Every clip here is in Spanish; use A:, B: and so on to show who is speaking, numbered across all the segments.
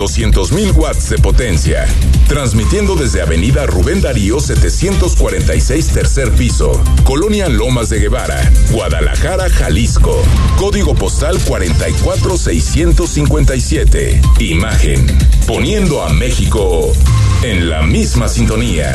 A: 200.000 watts de potencia. Transmitiendo desde Avenida Rubén Darío 746 tercer piso, Colonia Lomas de Guevara, Guadalajara, Jalisco. Código postal 44657. Imagen. Poniendo a México en la misma sintonía.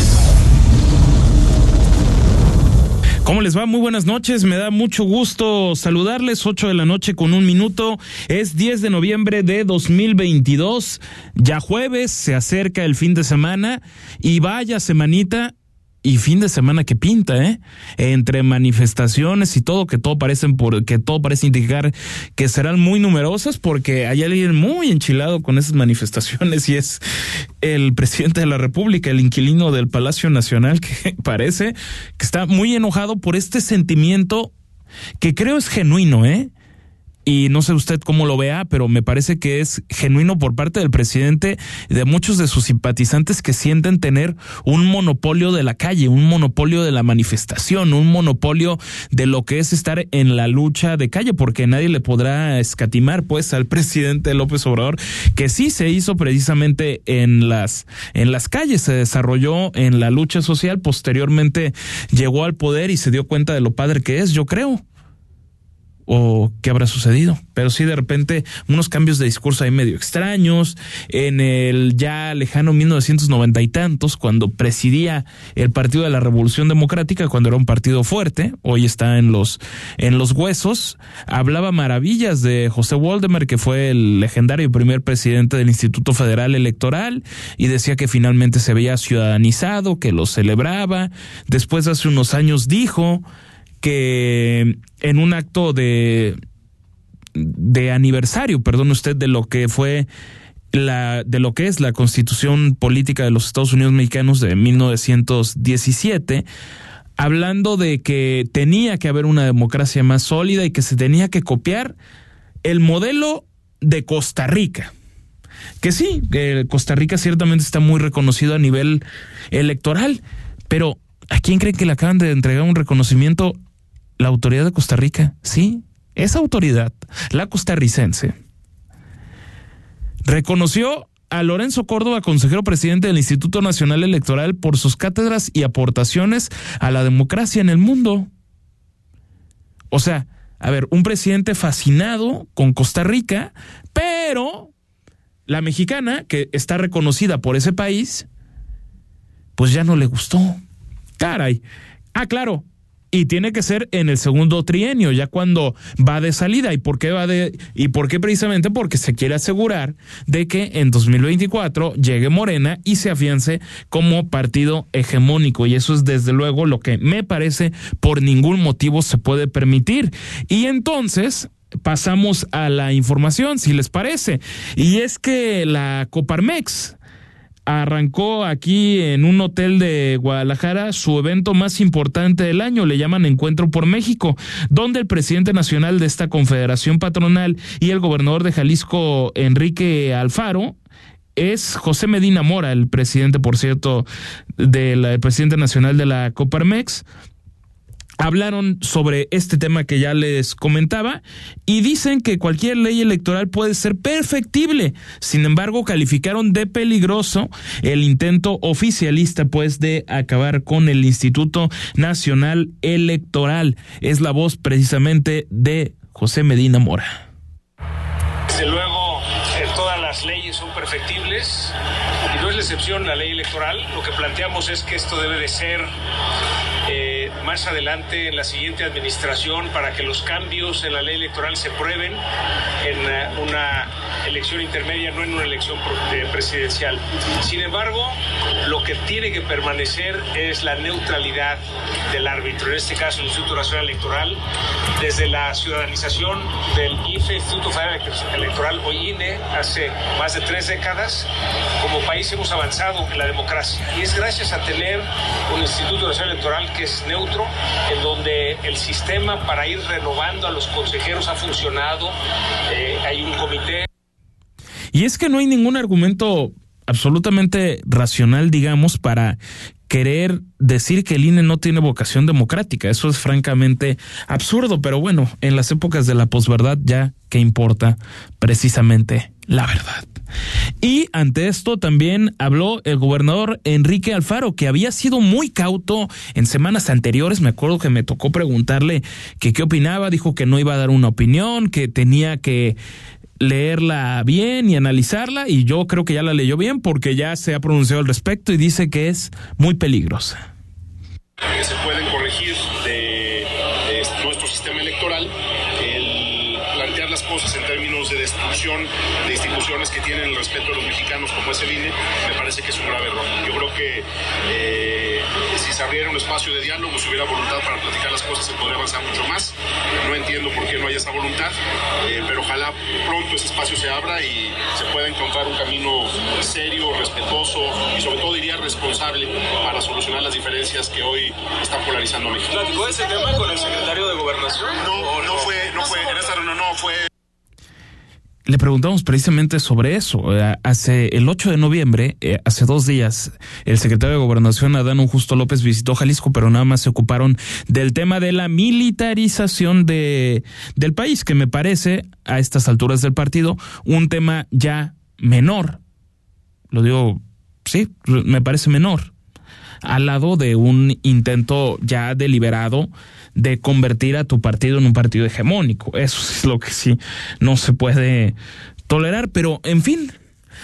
B: ¿Cómo les va? Muy buenas noches. Me da mucho gusto saludarles. 8 de la noche con un minuto. Es 10 de noviembre de 2022. Ya jueves, se acerca el fin de semana. Y vaya semanita y fin de semana que pinta, ¿eh? Entre manifestaciones y todo, que todo parecen por, que todo parece indicar que serán muy numerosas, porque hay alguien muy enchilado con esas manifestaciones y es el presidente de la República, el inquilino del Palacio Nacional, que parece que está muy enojado por este sentimiento que creo es genuino, ¿eh? Y no sé usted cómo lo vea, pero me parece que es genuino por parte del presidente y de muchos de sus simpatizantes que sienten tener un monopolio de la calle, un monopolio de la manifestación, un monopolio de lo que es estar en la lucha de calle, porque nadie le podrá escatimar pues al presidente López Obrador, que sí se hizo precisamente en las, en las calles, se desarrolló en la lucha social, posteriormente llegó al poder y se dio cuenta de lo padre que es, yo creo o qué habrá sucedido. Pero sí, de repente, unos cambios de discurso ahí medio extraños. En el ya lejano 1990 y tantos, cuando presidía el Partido de la Revolución Democrática, cuando era un partido fuerte, hoy está en los, en los huesos, hablaba maravillas de José Waldemar, que fue el legendario primer presidente del Instituto Federal Electoral, y decía que finalmente se había ciudadanizado, que lo celebraba. Después, hace unos años, dijo que en un acto de, de aniversario, perdón usted, de lo que fue la, de lo que es la constitución política de los Estados Unidos mexicanos de 1917, hablando de que tenía que haber una democracia más sólida y que se tenía que copiar el modelo de Costa Rica. Que sí, Costa Rica ciertamente está muy reconocido a nivel electoral, pero ¿a quién creen que le acaban de entregar un reconocimiento la autoridad de Costa Rica, sí, esa autoridad, la costarricense, reconoció a Lorenzo Córdoba, consejero presidente del Instituto Nacional Electoral, por sus cátedras y aportaciones a la democracia en el mundo. O sea, a ver, un presidente fascinado con Costa Rica, pero la mexicana, que está reconocida por ese país, pues ya no le gustó. Caray. Ah, claro, y tiene que ser en el segundo trienio, ya cuando va de salida. ¿Y por qué va de y por qué precisamente? Porque se quiere asegurar de que en 2024 llegue Morena y se afiance como partido hegemónico y eso es desde luego lo que me parece por ningún motivo se puede permitir. Y entonces pasamos a la información, si les parece. Y es que la Coparmex arrancó aquí en un hotel de Guadalajara su evento más importante del año, le llaman Encuentro por México, donde el presidente nacional de esta confederación patronal y el gobernador de Jalisco, Enrique Alfaro, es José Medina Mora, el presidente, por cierto, del presidente nacional de la Coparmex, hablaron sobre este tema que ya les comentaba y dicen que cualquier ley electoral puede ser perfectible. Sin embargo, calificaron de peligroso el intento oficialista pues de acabar con el Instituto Nacional Electoral. Es la voz precisamente de José Medina Mora.
C: Desde luego, todas las leyes son perfectibles excepción la ley electoral. Lo que planteamos es que esto debe de ser eh, más adelante en la siguiente administración para que los cambios en la ley electoral se prueben en eh, una elección intermedia, no en una elección presidencial. Sin embargo, lo que tiene que permanecer es la neutralidad del árbitro, en este caso el Instituto Nacional Electoral, desde la ciudadanización del IFE, Instituto Federal Electoral, o INE, hace más de tres décadas, como país hemos avanzado en la democracia. Y es gracias a tener un Instituto Nacional Electoral que es neutro, en donde el sistema para ir renovando a los consejeros ha funcionado, eh, hay un comité.
B: Y es que no hay ningún argumento absolutamente racional, digamos, para querer decir que el INE no tiene vocación democrática. Eso es francamente absurdo, pero bueno, en las épocas de la posverdad ya que importa precisamente la verdad. Y ante esto también habló el gobernador Enrique Alfaro, que había sido muy cauto en semanas anteriores. Me acuerdo que me tocó preguntarle que qué opinaba, dijo que no iba a dar una opinión, que tenía que leerla bien y analizarla y yo creo que ya la leyó bien porque ya se ha pronunciado al respecto y dice que es muy peligrosa.
D: Se pueden corregir de, nuestro sistema electoral el plantear las cosas en términos de destrucción de instituciones que tienen el respeto de los mexicanos como es el INE, me parece que es un grave error. Yo creo que eh, se abriera un espacio de diálogo, si hubiera voluntad para platicar las cosas, se podría avanzar mucho más. No entiendo por qué no hay esa voluntad, eh, pero ojalá pronto ese espacio se abra y se pueda encontrar un camino serio, respetuoso y sobre todo diría responsable para solucionar las diferencias que hoy están polarizando a México.
C: ¿Platicó ese tema con el secretario de Gobernación?
D: No, no fue, no fue, en esta reunión no fue
B: le preguntamos precisamente sobre eso. Eh, hace el 8 de noviembre, eh, hace dos días, el secretario de Gobernación, Adán Justo López, visitó Jalisco, pero nada más se ocuparon del tema de la militarización de, del país, que me parece, a estas alturas del partido, un tema ya menor. Lo digo, sí, me parece menor. Al lado de un intento ya deliberado de convertir a tu partido en un partido hegemónico. Eso es lo que sí no se puede tolerar, pero en fin.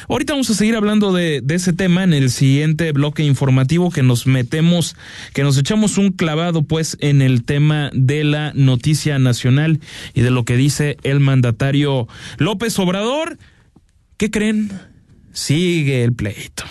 B: Ahorita vamos a seguir hablando de, de, ese tema en el siguiente bloque informativo que nos metemos, que nos echamos un clavado pues en el tema de la noticia nacional y de lo que dice el mandatario López Obrador. ¿Qué creen? Sigue el pleito.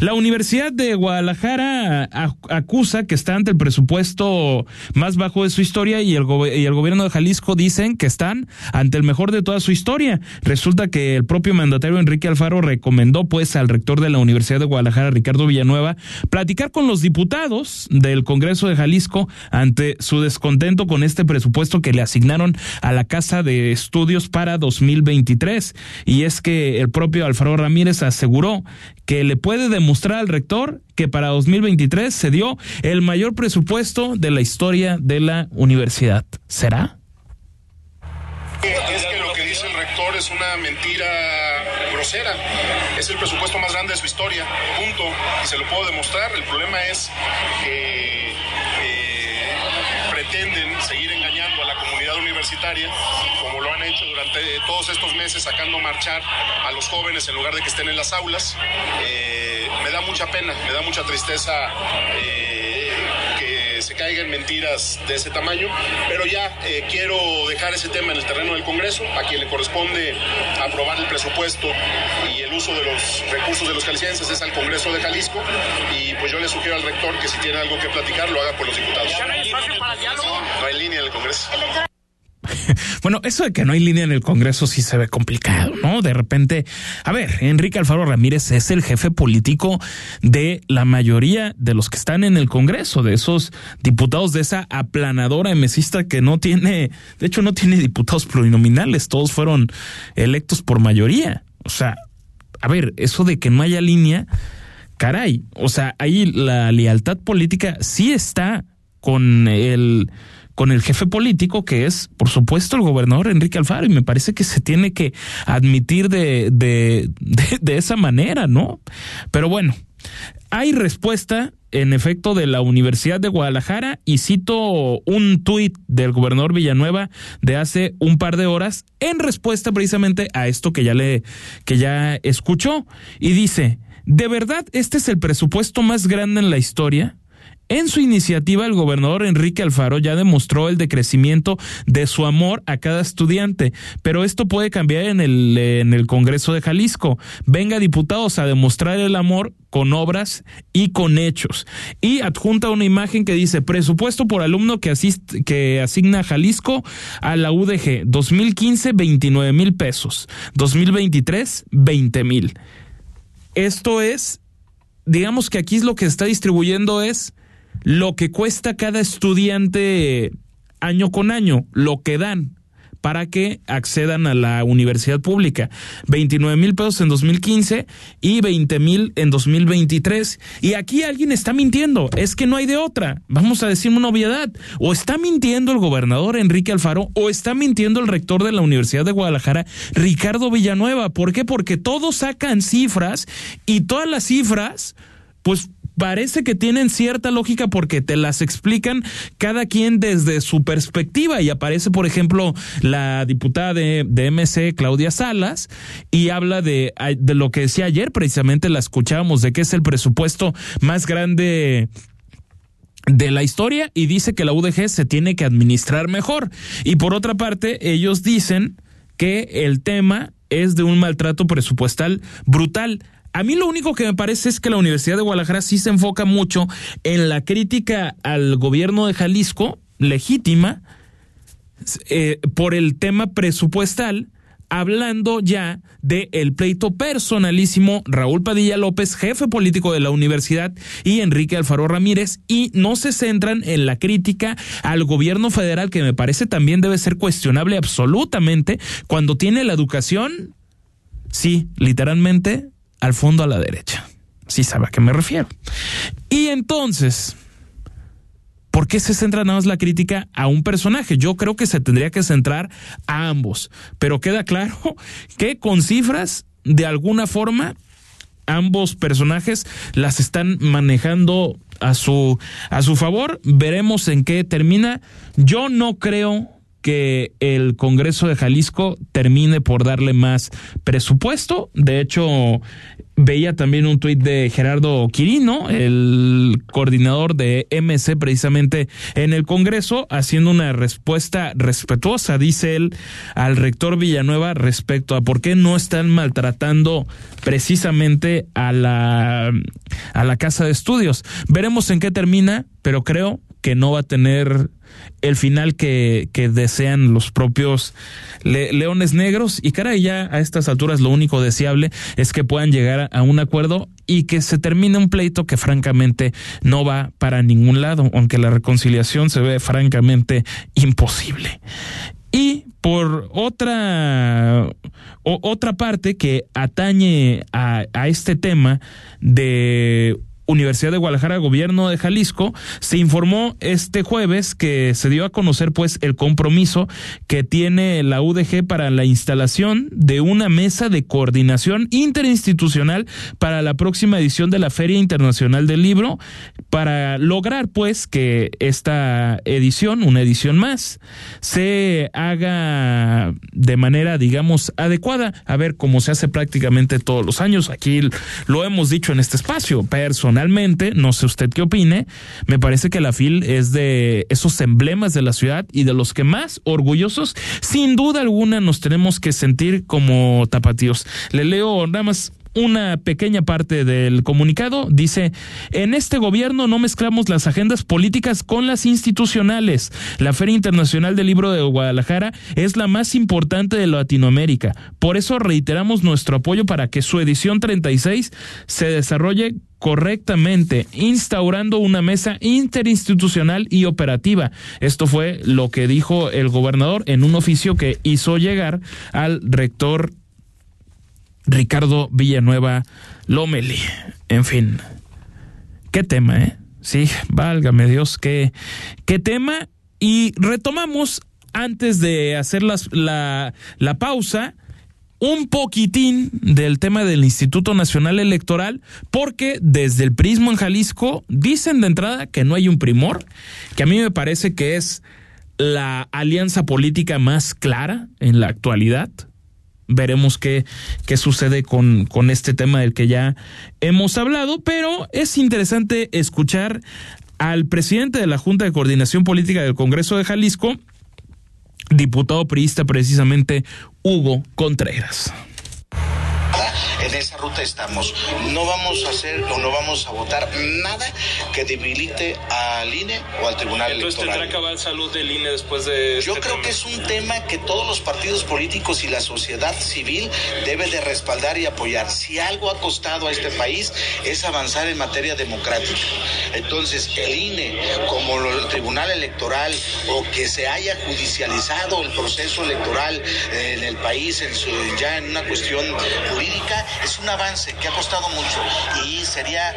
B: La Universidad de Guadalajara acusa que está ante el presupuesto más bajo de su historia y el, y el gobierno de Jalisco dicen que están ante el mejor de toda su historia. Resulta que el propio mandatario Enrique Alfaro recomendó pues al rector de la Universidad de Guadalajara, Ricardo Villanueva, platicar con los diputados del Congreso de Jalisco ante su descontento con este presupuesto que le asignaron a la Casa de Estudios para 2023. Y es que el propio Alfaro Ramírez aseguró que le puede demostrar al rector que para 2023 se dio el mayor presupuesto de la historia de la universidad. ¿Será?
D: Es que lo que dice el rector es una mentira grosera. Es el presupuesto más grande de su historia, punto. Y se lo puedo demostrar. El problema es que eh, pretenden seguir comunidad universitaria, como lo han hecho durante todos estos meses, sacando a marchar a los jóvenes en lugar de que estén en las aulas. Eh, me da mucha pena, me da mucha tristeza eh, que se caigan mentiras de ese tamaño, pero ya eh, quiero dejar ese tema en el terreno del Congreso, a quien le corresponde aprobar el presupuesto y el uso de los recursos de los jaliscienses es al Congreso de Jalisco, y pues yo le sugiero al rector que si tiene algo que platicar lo haga por los diputados.
C: ¿No hay espacio para diálogo?
D: No hay línea en el Congreso.
B: Bueno, eso de que no hay línea en el Congreso sí se ve complicado, ¿no? De repente, a ver, Enrique Alfaro Ramírez es el jefe político de la mayoría de los que están en el Congreso, de esos diputados de esa aplanadora emesista que no tiene, de hecho no tiene diputados plurinominales, todos fueron electos por mayoría. O sea, a ver, eso de que no haya línea, caray, o sea, ahí la lealtad política sí está con el con el jefe político que es, por supuesto, el gobernador Enrique Alfaro y me parece que se tiene que admitir de, de, de, de esa manera, ¿no? Pero bueno, hay respuesta en efecto de la Universidad de Guadalajara y cito un tuit del gobernador Villanueva de hace un par de horas en respuesta precisamente a esto que ya le que ya escuchó y dice, ¿de verdad este es el presupuesto más grande en la historia? En su iniciativa, el gobernador Enrique Alfaro ya demostró el decrecimiento de su amor a cada estudiante, pero esto puede cambiar en el, en el Congreso de Jalisco. Venga, diputados, a demostrar el amor con obras y con hechos. Y adjunta una imagen que dice presupuesto por alumno que, que asigna Jalisco a la UDG 2015 29 mil pesos, 2023 20 mil. Esto es, digamos que aquí es lo que está distribuyendo es lo que cuesta cada estudiante año con año, lo que dan para que accedan a la universidad pública. 29 mil pesos en 2015 y 20 mil en 2023. Y aquí alguien está mintiendo. Es que no hay de otra. Vamos a decir una obviedad. O está mintiendo el gobernador Enrique Alfaro o está mintiendo el rector de la Universidad de Guadalajara, Ricardo Villanueva. ¿Por qué? Porque todos sacan cifras y todas las cifras, pues parece que tienen cierta lógica porque te las explican cada quien desde su perspectiva y aparece, por ejemplo, la diputada de, de MC, Claudia Salas, y habla de, de lo que decía ayer, precisamente la escuchábamos, de que es el presupuesto más grande de la historia y dice que la UDG se tiene que administrar mejor. Y por otra parte, ellos dicen que el tema es de un maltrato presupuestal brutal. A mí lo único que me parece es que la Universidad de Guadalajara sí se enfoca mucho en la crítica al gobierno de Jalisco, legítima, eh, por el tema presupuestal, hablando ya de pleito personalísimo Raúl Padilla López, jefe político de la universidad, y Enrique Alfaro Ramírez, y no se centran en la crítica al gobierno federal, que me parece también debe ser cuestionable absolutamente, cuando tiene la educación, sí, literalmente, al fondo a la derecha. Sí sabe a qué me refiero. Y entonces, ¿por qué se centra nada más la crítica a un personaje? Yo creo que se tendría que centrar a ambos, pero queda claro que con cifras, de alguna forma, ambos personajes las están manejando a su, a su favor. Veremos en qué termina. Yo no creo que el Congreso de Jalisco termine por darle más presupuesto. De hecho, veía también un tuit de Gerardo Quirino, el coordinador de MC precisamente en el Congreso, haciendo una respuesta respetuosa, dice él, al rector Villanueva respecto a por qué no están maltratando precisamente a la, a la casa de estudios. Veremos en qué termina, pero creo que no va a tener el final que, desean los propios leones negros. Y caray, ya a estas alturas lo único deseable es que puedan llegar a un acuerdo y que se termine un pleito que francamente no va para ningún lado, aunque la reconciliación se ve francamente imposible. Y por otra, otra parte que atañe a, a este tema de Universidad de Guadalajara, Gobierno de Jalisco, se informó este jueves que se dio a conocer pues el compromiso que tiene la UDG para la instalación de una mesa de coordinación interinstitucional para la próxima edición de la Feria Internacional del Libro para lograr pues que esta edición, una edición más, se haga de manera digamos adecuada, a ver cómo se hace prácticamente todos los años. Aquí lo hemos dicho en este espacio, personal personalmente, no sé usted qué opine, me parece que la FIL es de esos emblemas de la ciudad y de los que más orgullosos, sin duda alguna, nos tenemos que sentir como tapatíos. Le leo nada más una pequeña parte del comunicado. Dice, en este gobierno no mezclamos las agendas políticas con las institucionales. La Feria Internacional del Libro de Guadalajara es la más importante de Latinoamérica. Por eso reiteramos nuestro apoyo para que su edición 36 se desarrolle correctamente, instaurando una mesa interinstitucional y operativa. Esto fue lo que dijo el gobernador en un oficio que hizo llegar al rector Ricardo Villanueva Lomeli. En fin, qué tema, ¿eh? Sí, válgame Dios, qué, qué tema. Y retomamos antes de hacer la, la pausa un poquitín del tema del Instituto Nacional Electoral, porque desde el Prismo en Jalisco dicen de entrada que no hay un primor, que a mí me parece que es la alianza política más clara en la actualidad. Veremos qué, qué sucede con, con este tema del que ya hemos hablado, pero es interesante escuchar al presidente de la Junta de Coordinación Política del Congreso de Jalisco, diputado priista precisamente Hugo Contreras
E: en esa ruta estamos. No vamos a hacer o no vamos a votar nada que debilite al INE o al Tribunal
C: Entonces,
E: Electoral.
C: ¿tendrá cabal salud del INE después de
E: Yo
C: este
E: creo
C: tema?
E: que es un tema que todos los partidos políticos y la sociedad civil debe de respaldar y apoyar. Si algo ha costado a este país es avanzar en materia democrática. Entonces, el INE, como el Tribunal Electoral, o que se haya judicializado el proceso electoral eh, en el país en su- ya en una cuestión jurídica, es un avance que ha costado mucho y sería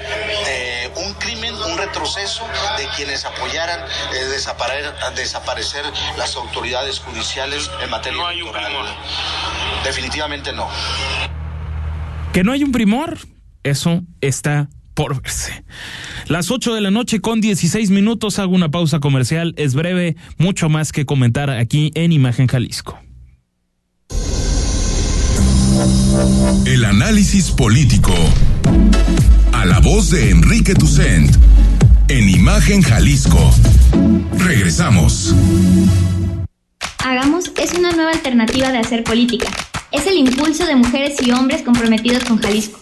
E: eh, un crimen, un retroceso de quienes apoyaran eh, desapare- desaparecer las autoridades judiciales en materia
C: No hay un
E: electoral.
C: primor.
E: Definitivamente no.
B: Que no hay un primor, eso está por verse. Las 8 de la noche con 16 minutos hago una pausa comercial, es breve, mucho más que comentar aquí en Imagen Jalisco.
A: El análisis político. A la voz de Enrique Tucent. En Imagen Jalisco. Regresamos.
F: Hagamos es una nueva alternativa de hacer política. Es el impulso de mujeres y hombres comprometidos con Jalisco.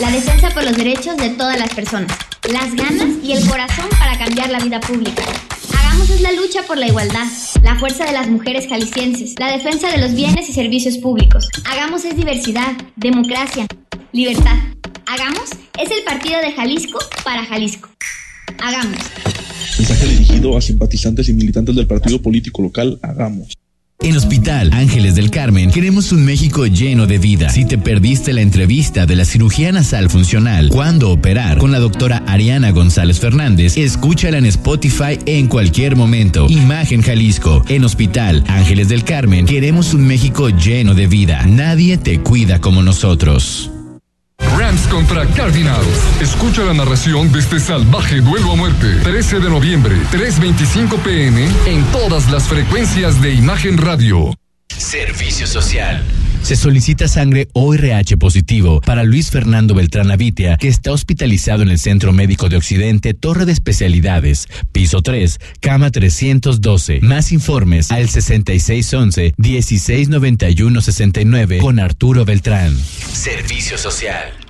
F: La defensa por los derechos de todas las personas. Las ganas y el corazón para cambiar la vida pública. Hagamos es la lucha por la igualdad, la fuerza de las mujeres jaliscienses, la defensa de los bienes y servicios públicos. Hagamos es diversidad, democracia, libertad. Hagamos es el partido de Jalisco para Jalisco. Hagamos.
G: Mensaje dirigido a simpatizantes y militantes del partido político local Hagamos.
H: En Hospital Ángeles del Carmen queremos un México lleno de vida. Si te perdiste la entrevista de la cirugía nasal funcional, cuándo operar con la doctora Ariana González Fernández, escúchala en Spotify en cualquier momento. Imagen Jalisco. En Hospital Ángeles del Carmen queremos un México lleno de vida. Nadie te cuida como nosotros.
I: Rams contra Cardinals. Escucha la narración de este salvaje duelo a muerte. 13 de noviembre, 3.25 pm, en todas las frecuencias de Imagen Radio.
H: Servicio Social. Se solicita sangre ORH positivo para Luis Fernando Beltrán Avitia, que está hospitalizado en el Centro Médico de Occidente, Torre de Especialidades, piso 3, cama 312. Más informes al 6611-1691-69 con Arturo Beltrán. Servicio Social.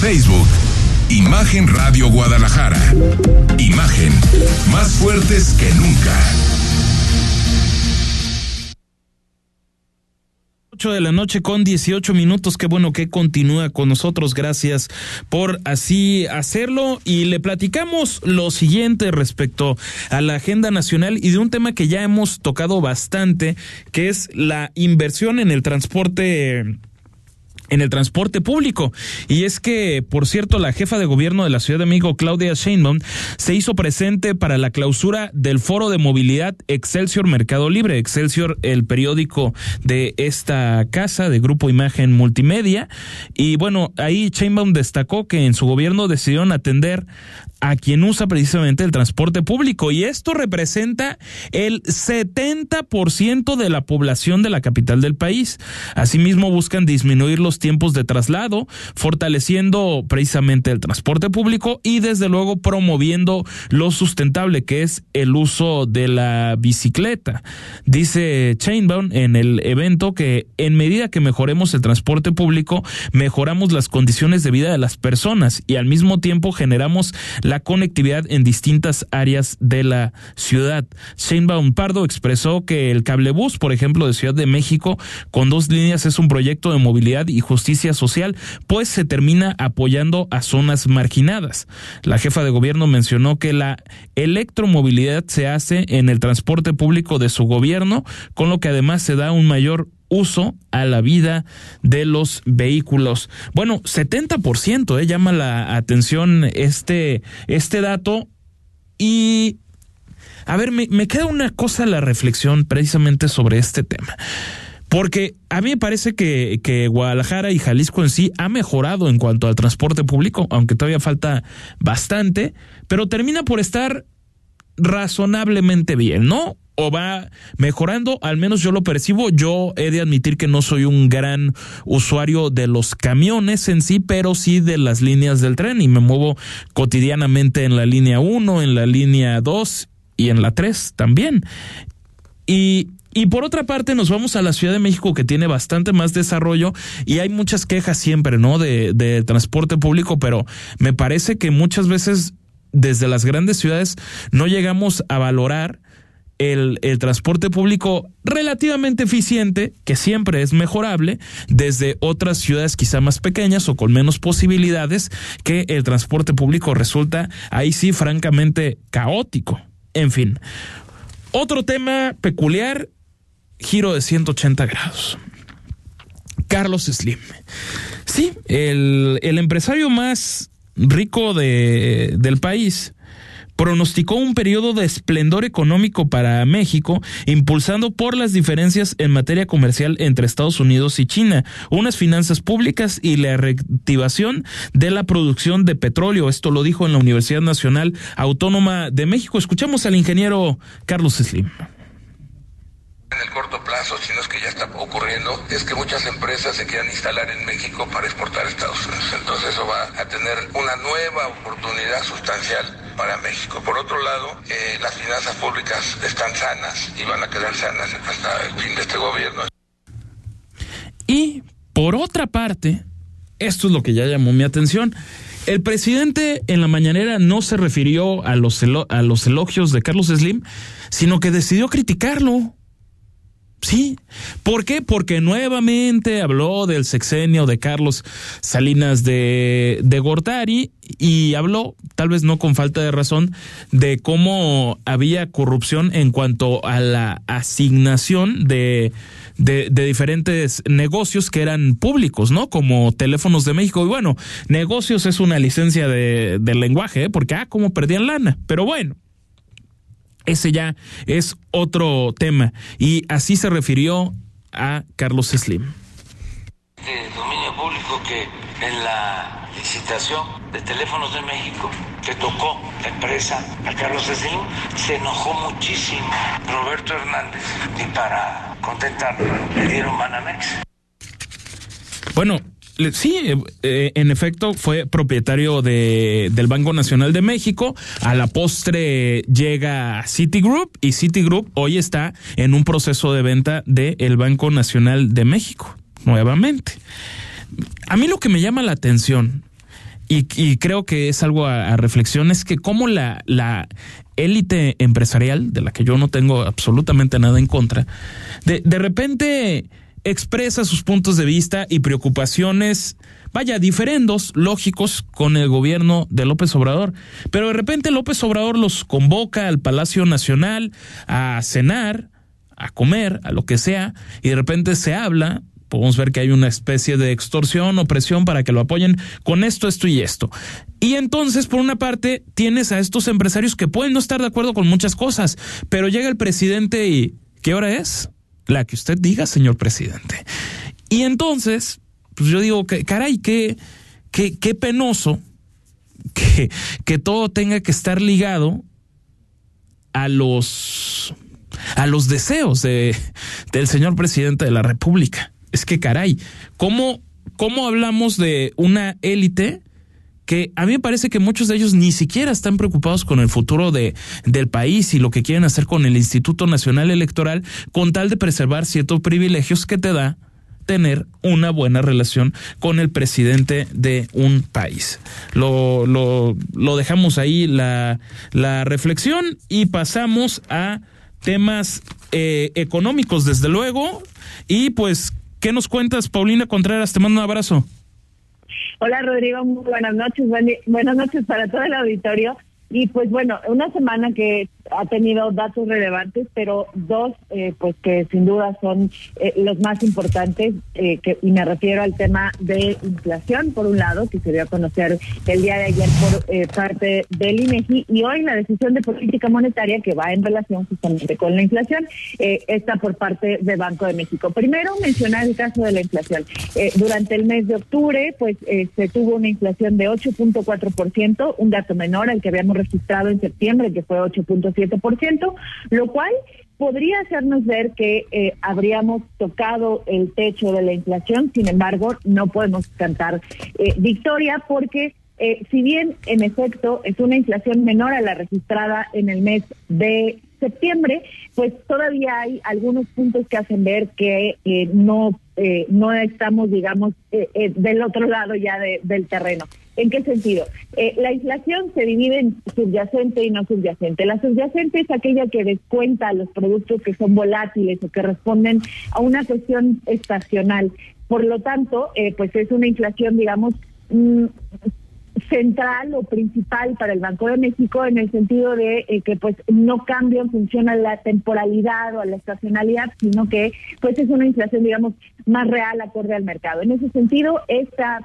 A: Facebook, Imagen Radio Guadalajara. Imagen, más fuertes que nunca.
B: 8 de la noche con 18 minutos. Qué bueno que continúa con nosotros. Gracias por así hacerlo. Y le platicamos lo siguiente respecto a la agenda nacional y de un tema que ya hemos tocado bastante, que es la inversión en el transporte en el transporte público. Y es que, por cierto, la jefa de gobierno de la Ciudad de México, Claudia Sheinbaum, se hizo presente para la clausura del Foro de Movilidad Excelsior Mercado Libre. Excelsior, el periódico de esta casa de Grupo Imagen Multimedia. Y bueno, ahí Sheinbaum destacó que en su gobierno decidieron atender a quien usa precisamente el transporte público y esto representa el 70% de la población de la capital del país. Asimismo buscan disminuir los tiempos de traslado, fortaleciendo precisamente el transporte público y desde luego promoviendo lo sustentable que es el uso de la bicicleta. Dice Chainbaum en el evento que en medida que mejoremos el transporte público, mejoramos las condiciones de vida de las personas y al mismo tiempo generamos la conectividad en distintas áreas de la ciudad. Sheinbaum Pardo expresó que el cablebús, por ejemplo, de Ciudad de México, con dos líneas es un proyecto de movilidad y justicia social, pues se termina apoyando a zonas marginadas. La jefa de gobierno mencionó que la electromovilidad se hace en el transporte público de su gobierno, con lo que además se da un mayor uso a la vida de los vehículos. Bueno, 70% eh, llama la atención este, este dato y a ver, me, me queda una cosa la reflexión precisamente sobre este tema. Porque a mí me parece que, que, Guadalajara y Jalisco en sí ha mejorado en cuanto al transporte público, aunque todavía falta bastante, pero termina por estar razonablemente bien, ¿no? O va mejorando, al menos yo lo percibo. Yo he de admitir que no soy un gran usuario de los camiones en sí, pero sí de las líneas del tren y me muevo cotidianamente en la línea 1, en la línea 2 y en la 3 también. Y y por otra parte, nos vamos a la Ciudad de México que tiene bastante más desarrollo y hay muchas quejas siempre, ¿no? De, de transporte público, pero me parece que muchas veces desde las grandes ciudades no llegamos a valorar el, el, transporte público relativamente eficiente, que siempre es mejorable, desde otras ciudades quizá más pequeñas o con menos posibilidades, que el transporte público resulta ahí sí francamente caótico. En fin, otro tema peculiar, giro de 180 grados. Carlos Slim. Sí, el, el empresario más rico de, del país pronosticó un periodo de esplendor económico para México, impulsando por las diferencias en materia comercial entre Estados Unidos y China, unas finanzas públicas y la reactivación de la producción de petróleo. Esto lo dijo en la Universidad Nacional Autónoma de México. Escuchamos al ingeniero Carlos Slim
J: en el corto plazo, si no es que ya está ocurriendo, es que muchas empresas se quieran instalar en México para exportar a Estados Unidos. Entonces eso va a tener una nueva oportunidad sustancial para México. Por otro lado, eh, las finanzas públicas están sanas y van a quedar sanas hasta el fin de este gobierno.
B: Y por otra parte, esto es lo que ya llamó mi atención. El presidente en la mañanera no se refirió a los, a los elogios de Carlos Slim, sino que decidió criticarlo. Sí. ¿Por qué? Porque nuevamente habló del sexenio de Carlos Salinas de, de Gortari y habló, tal vez no con falta de razón, de cómo había corrupción en cuanto a la asignación de, de, diferentes negocios que eran públicos, ¿no? Como Teléfonos de México. Y bueno, negocios es una licencia de, de lenguaje, ¿eh? porque, ah, cómo perdían lana. Pero bueno, ese ya es otro tema. Y así se refirió a Carlos Slim.
J: De dominio público que en la licitación de teléfonos de México que tocó la empresa a Carlos Slim, se enojó muchísimo Roberto Hernández y para contentarlo le dieron Banamex.
B: Bueno, Sí, eh, eh, en efecto, fue propietario de, del Banco Nacional de México. A la postre llega Citigroup y Citigroup hoy está en un proceso de venta del Banco Nacional de México, nuevamente. A mí lo que me llama la atención, y, y creo que es algo a, a, reflexión, es que cómo la, la élite empresarial, de la que yo no tengo absolutamente nada en contra, de, de repente expresa sus puntos de vista y preocupaciones, vaya, diferendos, lógicos, con el gobierno de López Obrador. Pero de repente López Obrador los convoca al Palacio Nacional a cenar, a comer, a lo que sea, y de repente se habla. Podemos ver que hay una especie de extorsión o presión para que lo apoyen con esto, esto y esto. Y entonces, por una parte, tienes a estos empresarios que pueden no estar de acuerdo con muchas cosas, pero llega el presidente y ¿qué hora es? La que usted diga, señor presidente. Y entonces, pues yo digo que, caray, qué, penoso que, que todo tenga que estar ligado a los a los deseos de, del señor presidente de la República. Es que caray, ¿cómo, cómo hablamos de una élite que a mí me parece que muchos de ellos ni siquiera están preocupados con el futuro de, del país y lo que quieren hacer con el Instituto Nacional Electoral con tal de preservar ciertos privilegios que te da tener una buena relación con el presidente de un país. Lo, lo, lo dejamos ahí la, la reflexión y pasamos a temas eh, económicos, desde luego. Y pues, ¿qué nos cuentas, Paulina Contreras? Te mando un abrazo.
K: Hola Rodrigo, muy buenas noches. Buenas noches para todo el auditorio. Y pues bueno, una semana que ha tenido datos relevantes, pero dos, eh, pues que sin duda son eh, los más importantes, eh, que, y me refiero al tema de inflación, por un lado, que se dio a conocer el día de ayer por parte del INEGI, y hoy la decisión de política monetaria que va en relación justamente con la inflación, está por parte del Banco de México. Primero, mencionar el caso de la inflación. durante el mes de octubre, pues se tuvo una inflación de 8.4%, un dato menor al que habíamos registrado en septiembre, que fue 8.5%. 7%, lo cual podría hacernos ver que eh, habríamos tocado el techo de la inflación, sin embargo, no podemos cantar eh, victoria porque eh, si bien en efecto es una inflación menor a la registrada en el mes de septiembre, pues todavía hay algunos puntos que hacen ver que no, no estamos, digamos, del otro lado ya del terreno. ¿En qué sentido? Eh, la inflación se divide en subyacente y no subyacente. La subyacente es aquella que descuenta los productos que son volátiles o que responden a una cuestión estacional. Por lo tanto, eh, pues es una inflación, digamos, mm, central o principal para el Banco de México en el sentido de eh, que pues no cambia en función a la temporalidad o a la estacionalidad, sino que pues es una inflación digamos más real acorde al mercado. En ese sentido, esta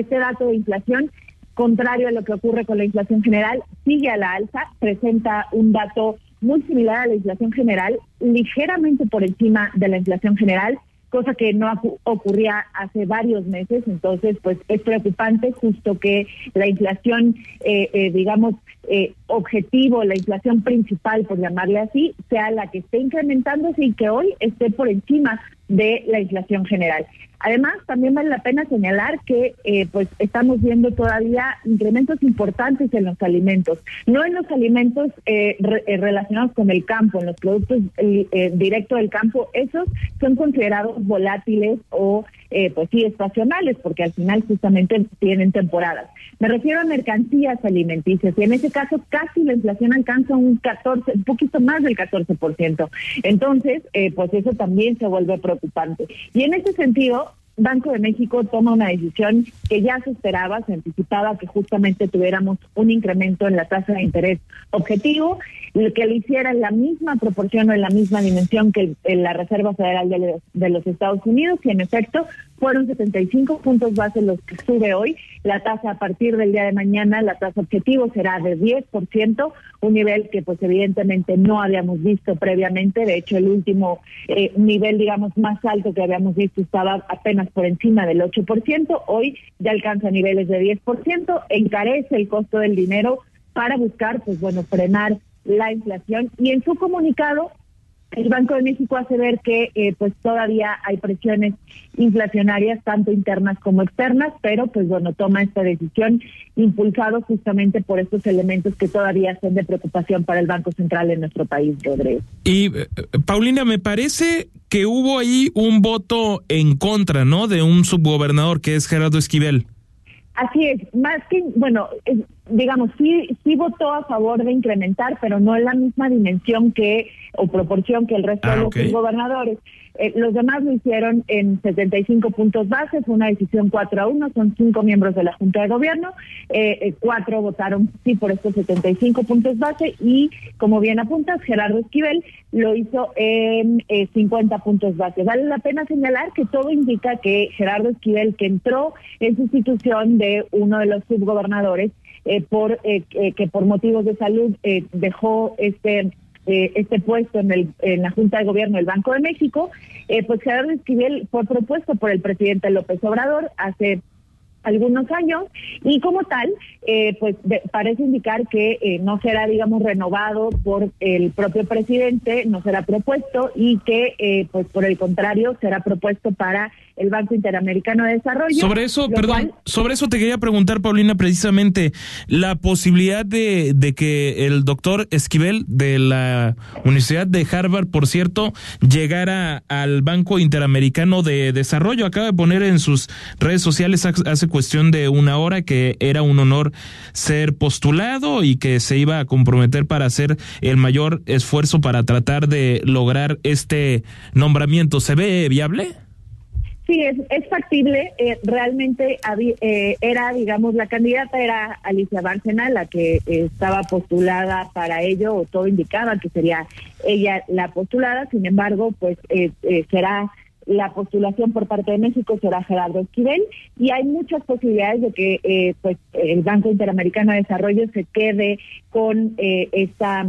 K: este dato de inflación, contrario a lo que ocurre con la inflación general, sigue a la alza, presenta un dato muy similar a la inflación general, ligeramente por encima de la inflación general, cosa que no ocurría hace varios meses, entonces pues es preocupante justo que la inflación, eh, eh, digamos, eh, objetivo, la inflación principal, por llamarle así, sea la que esté incrementándose y que hoy esté por encima de la inflación general. Además, también vale la pena señalar que eh, pues estamos viendo todavía incrementos importantes en los alimentos, no en los alimentos eh, eh, relacionados con el campo, en los productos directos del campo, esos son considerados volátiles o pues sí estacionales, porque al final justamente tienen temporadas. Me refiero a mercancías alimenticias y en ese caso casi la inflación alcanza un 14, un poquito más del 14%. Entonces, pues eso también se vuelve preocupante. Y en ese sentido, Banco de México toma una decisión que ya se esperaba, se anticipaba que justamente tuviéramos un incremento en la tasa de interés objetivo, que lo hiciera en la misma proporción o en la misma dimensión que la Reserva Federal de los, Estados Unidos y en efecto fueron 75 puntos base los que sube hoy. La tasa a partir del día de mañana, la tasa objetivo será de 10%, un nivel que pues evidentemente no habíamos visto previamente. De hecho, el último eh, nivel, digamos, más alto que habíamos visto estaba apenas por encima del 8%. Hoy ya alcanza niveles de 10%, encarece el costo del dinero para buscar, pues bueno, frenar la inflación. Y en su comunicado, el Banco de México hace ver que eh, pues todavía hay presiones inflacionarias tanto internas como externas, pero pues bueno, toma esta decisión impulsado justamente por estos elementos que todavía son de preocupación para el Banco Central en nuestro país, Rodrigo.
B: Y eh, Paulina, me parece que hubo ahí un voto en contra, ¿no? De un subgobernador que es Gerardo Esquivel.
K: Así es, más que, bueno, digamos, sí, sí votó a favor de incrementar, pero no en la misma dimensión que o proporción que el resto de ah, los gobernadores. Eh, los demás lo hicieron en 75 puntos bases, una decisión 4 a 1, son cinco miembros de la Junta de Gobierno, eh, eh, cuatro votaron sí por estos 75 puntos base y, como bien apuntas, Gerardo Esquivel lo hizo en 50 puntos base. Vale la pena señalar que todo indica que Gerardo Esquivel, que entró en sustitución de uno de los subgobernadores, por que por motivos de salud dejó este eh, este puesto en, el, en la Junta de Gobierno del Banco de México, eh, pues Gerardo Esquivel fue propuesto por el presidente López Obrador hace algunos años y como tal, eh, pues parece indicar que eh, no será, digamos, renovado por el propio presidente, no será propuesto y que, eh, pues por el contrario, será propuesto para el Banco Interamericano de Desarrollo.
B: Sobre eso, perdón, sobre eso te quería preguntar, Paulina, precisamente la posibilidad de, de que el doctor Esquivel de la Universidad de Harvard, por cierto, llegara al Banco Interamericano de Desarrollo. Acaba de poner en sus redes sociales hace cuestión de una hora que era un honor ser postulado y que se iba a comprometer para hacer el mayor esfuerzo para tratar de lograr este nombramiento. ¿Se ve viable?
K: Sí, es, es factible. Eh, realmente eh, era, digamos, la candidata era Alicia Bárcena, la que eh, estaba postulada para ello, o todo indicaba que sería ella la postulada. Sin embargo, pues será la postulación por parte de México será Gerardo Esquivel y hay muchas posibilidades de que pues el Banco Interamericano de Desarrollo se quede con esta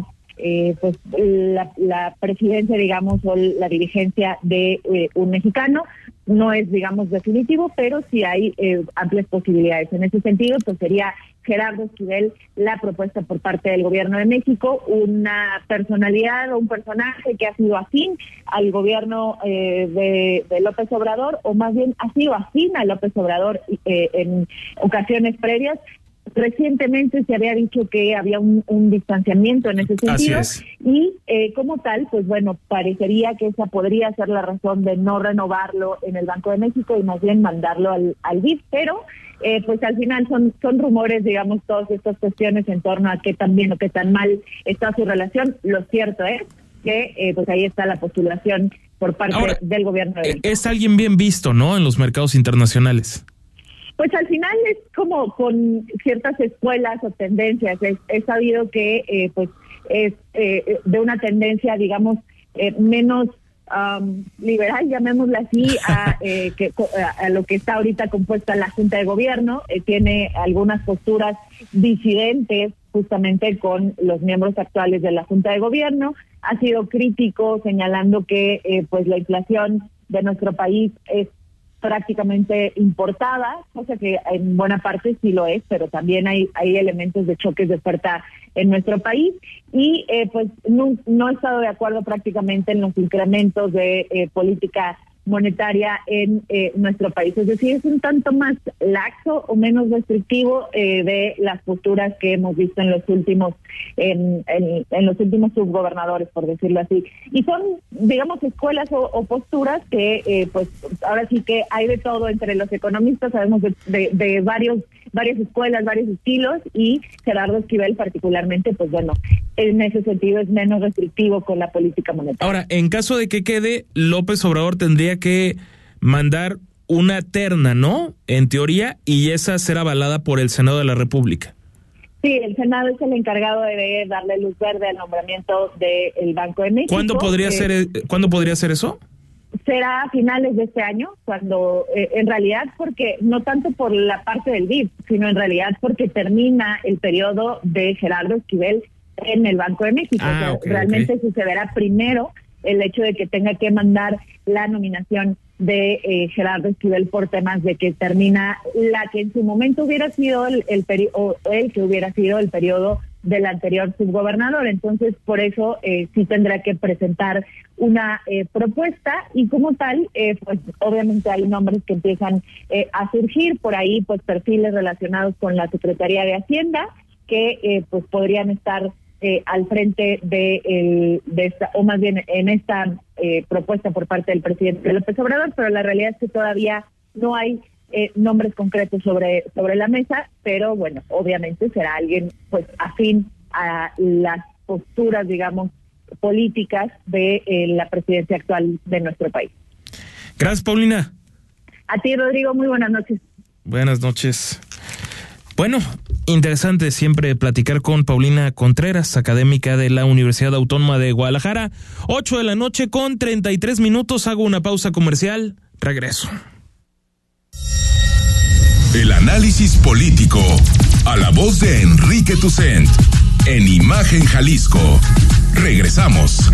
K: pues la, la, presidencia, digamos, o la dirigencia de un mexicano no es, digamos, definitivo, pero sí hay eh, amplias posibilidades. En ese sentido, pues sería Gerardo Esquivel la propuesta por parte del gobierno de México, una personalidad o un personaje que ha sido afín al gobierno eh, de, López Obrador, o más bien ha sido afín a López Obrador eh, en ocasiones previas, Recientemente se había dicho que había un, distanciamiento en ese sentido y eh, como tal, pues bueno, parecería que esa podría ser la razón de no renovarlo en el Banco de México y más bien mandarlo al, al BID, pero eh, pues al final son, son rumores, digamos, todas estas cuestiones en torno a qué tan bien o qué tan mal está su relación. Lo cierto es que eh, pues ahí está la postulación por parte del gobierno de México.
B: Es alguien bien visto, ¿no? En los mercados internacionales.
K: Pues al final es como con ciertas escuelas o tendencias. He, sabido que eh, pues es eh, de una tendencia, digamos, eh, menos liberal, llamémosla así, a, que, a, lo que está ahorita compuesta la Junta de Gobierno. tiene algunas posturas disidentes justamente con los miembros actuales de la Junta de Gobierno. Ha sido crítico señalando que pues la inflación de nuestro país es prácticamente importada, cosa que en buena parte sí lo es, pero también hay, hay elementos de choques de oferta en nuestro país. Y eh, pues no, no he estado de acuerdo prácticamente en los incrementos de eh, política monetaria en eh, nuestro país. Es decir, es un tanto más laxo o menos restrictivo eh, de las posturas que hemos visto en los últimos en, en, los últimos subgobernadores, por decirlo así. Y son, digamos, escuelas o, posturas que, eh, pues, ahora sí que hay de todo entre los economistas, sabemos de, de varios varias escuelas, varios estilos y Gerardo Esquivel particularmente, pues bueno, en ese sentido es menos restrictivo con la política monetaria.
B: Ahora, en caso de que quede, López Obrador tendría que mandar una terna, ¿no? En teoría, y esa será avalada por el Senado de la República.
K: Sí, el Senado es el encargado de darle luz verde al nombramiento del Banco de México.
B: ¿Cuándo podría, eh, ser, ¿Cuándo podría ser eso?
K: será a finales de este año, cuando eh, en realidad porque no tanto por la parte del BID, sino en realidad porque termina el periodo de Gerardo Esquivel en el Banco de México. Ah, realmente sucederá primero el hecho de que tenga que mandar la nominación de eh, Gerardo Esquivel por temas de que termina la que en su momento hubiera sido el, el o el que hubiera sido el periodo del anterior subgobernador. Entonces, por eso eh, sí tendrá que presentar una eh, propuesta y como tal, eh, pues obviamente hay nombres que empiezan eh, a surgir por ahí, pues perfiles relacionados con la Secretaría de Hacienda que pues podrían estar al frente de, el, de esta, o más bien en esta propuesta por parte del presidente López Obrador, pero la realidad es que todavía no hay eh, nombres concretos sobre, sobre la mesa, pero bueno, obviamente será alguien pues afín a las posturas, digamos, políticas de eh, la presidencia actual de nuestro país.
B: Gracias, Paulina.
K: A ti, Rodrigo, muy buenas noches.
B: Buenas noches. Bueno, interesante siempre platicar con Paulina Contreras, académica de la Universidad Autónoma de Guadalajara. 8 de la noche con 33 minutos. Hago una pausa comercial. Regreso.
A: El análisis político. A la voz de Enrique Tucent. En Imagen Jalisco. Regresamos.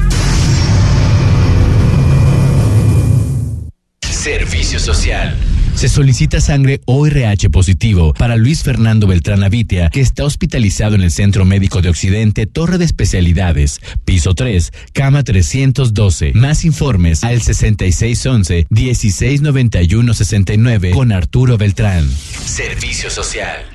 H: Servicio social Se solicita sangre ORH positivo para Luis Fernando Beltrán Avitia, que está hospitalizado en el Centro Médico de Occidente, Torre de Especialidades, piso 3, cama 312. Más informes al 6611-1691-69 con Arturo Beltrán. Servicio Social.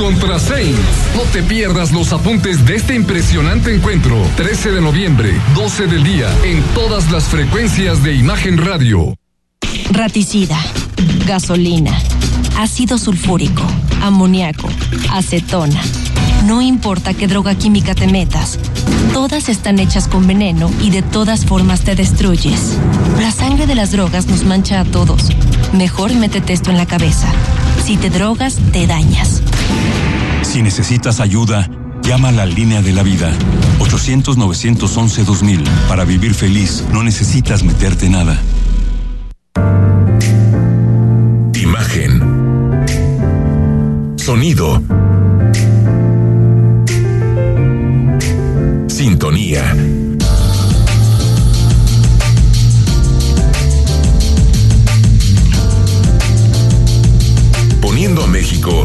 I: Contra Saints. No te pierdas los apuntes de este impresionante encuentro. 13 de noviembre, 12 del día, en todas las frecuencias de Imagen Radio.
L: Raticida, gasolina, ácido sulfúrico, amoníaco, acetona. No importa qué droga química te metas, todas están hechas con veneno y de todas formas te destruyes. La sangre de las drogas nos mancha a todos. Mejor métete esto en la cabeza. Si te drogas, te dañas.
M: Si necesitas ayuda, llama a la línea de la vida. 800-911-2000. Para vivir feliz, no necesitas meterte nada.
A: Imagen. Sonido. Sintonía. Poniendo a México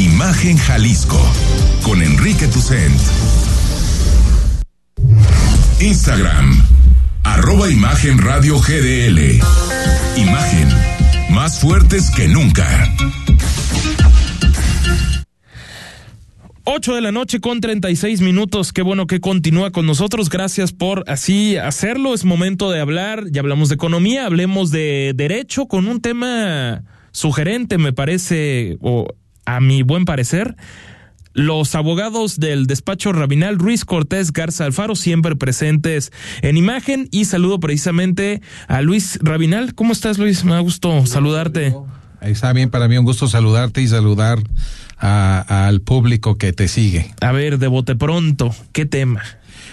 A: Imagen Jalisco con Enrique Tucent. Instagram, arroba Imagen Radio GDL. Imagen, más fuertes que nunca.
B: 8 de la noche con 36 minutos. Qué bueno que continúa con nosotros. Gracias por así hacerlo. Es momento de hablar. Ya hablamos de economía, hablemos de derecho con un tema sugerente, me parece, o a mi buen parecer. Los abogados del despacho Rabinal Ruiz Cortés Garza Alfaro, siempre presentes en imagen. Y saludo precisamente a Luis Rabinal. ¿Cómo estás, Luis? Me da gusto saludarte.
N: Está bien, para mí un gusto saludarte y saludar a- al público que te sigue.
B: A ver, de bote pronto, ¿qué tema?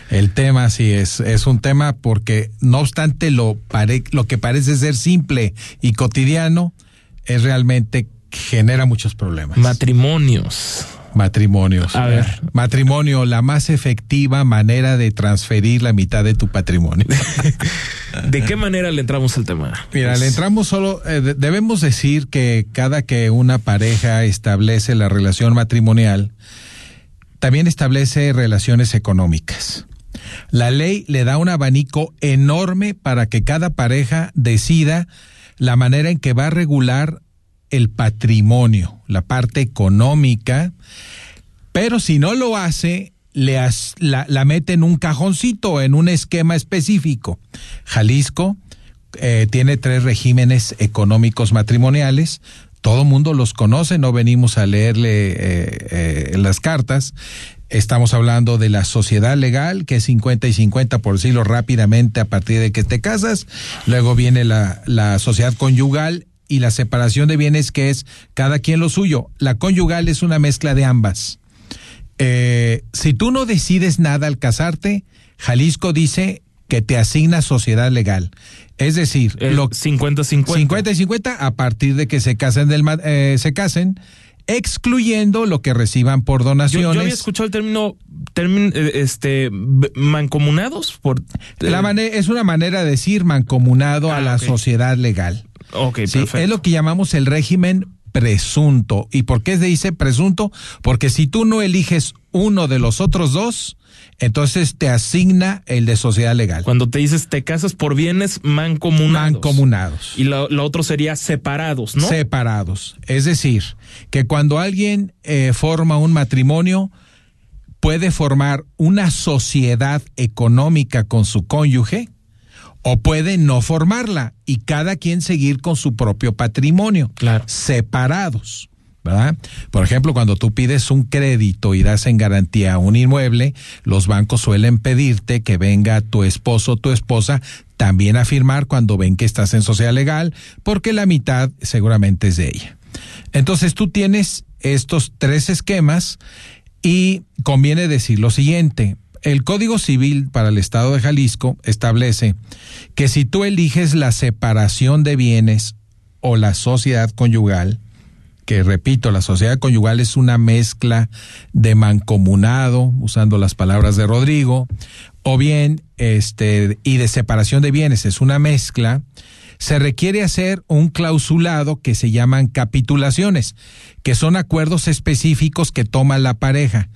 N: El tema sí es, es un tema porque no obstante lo, pare- lo que parece ser simple y cotidiano, es realmente genera muchos problemas.
B: Matrimonios.
N: Matrimonios.
B: A ver.
N: Matrimonio, la más efectiva manera de transferir la mitad de tu patrimonio.
B: ¿De qué manera le entramos al tema?
N: Mira,
B: Pues,
N: le entramos solo, eh, de- debemos decir que cada que una pareja establece la relación matrimonial, también establece relaciones económicas. La ley le da un abanico enorme para que cada pareja decida la manera en que va a regular el patrimonio, la parte económica, pero si no lo hace, le as- la, la mete en un cajoncito, en un esquema específico. Jalisco eh, tiene tres regímenes económicos matrimoniales. Todo mundo los conoce, no venimos a leerle eh, eh, las cartas. Estamos hablando de la sociedad legal, que es 50 y 50 por decirlo rápidamente a partir de que te casas. Luego viene la, la sociedad conyugal y la separación de bienes, que es cada quien lo suyo. La conyugal es una mezcla de ambas. Eh, si tú no decides nada al casarte, Jalisco dice que te asigna sociedad legal. Es decir, lo
B: 50-50.
N: 50 y 50 a partir de que se casen del eh, se casen, excluyendo lo que reciban por
B: Yo,
N: donaciones.
B: yo había escuchado el término, término eh, este, mancomunados por.
N: La mane- es una manera de decir mancomunado a
B: Ah,
N: la sociedad legal.
B: Ok,
N: Sí,
B: perfecto.
N: es lo que llamamos el régimen presunto. ¿Y por qué se dice presunto? Porque si tú no eliges uno de los otros dos, entonces te asigna el de sociedad legal.
B: Cuando te dices te casas por bienes mancomunados.
N: Mancomunados.
B: Y lo, lo otro sería separados, ¿no?
N: Separados. Es decir, que cuando alguien eh, forma un matrimonio, puede formar una sociedad económica con su cónyuge o puede no formarla y cada quien seguir con su propio patrimonio, separados. ¿verdad? Por ejemplo, cuando tú pides un crédito y das en garantía un inmueble, los bancos suelen pedirte que venga tu esposo o tu esposa también a firmar cuando ven que estás en sociedad legal, porque la mitad seguramente es de ella. Entonces tú tienes estos tres esquemas y conviene decir lo siguiente. El Código Civil para el Estado de Jalisco establece que si tú eliges la separación de bienes o la sociedad conyugal, que repito, la sociedad conyugal es una mezcla de mancomunado, usando las palabras de Rodrigo, o bien este y de separación de bienes, es una mezcla, se requiere hacer un clausulado que se llaman capitulaciones, que son acuerdos específicos que toma la pareja.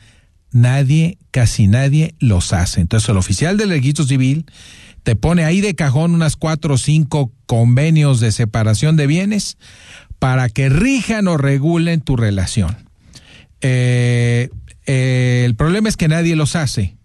N: Nadie, casi nadie los hace. Entonces el oficial del registro civil te pone ahí de cajón unas cuatro o cinco convenios de separación de bienes para que rijan o regulen tu relación. Eh, eh, el problema es que nadie los hace.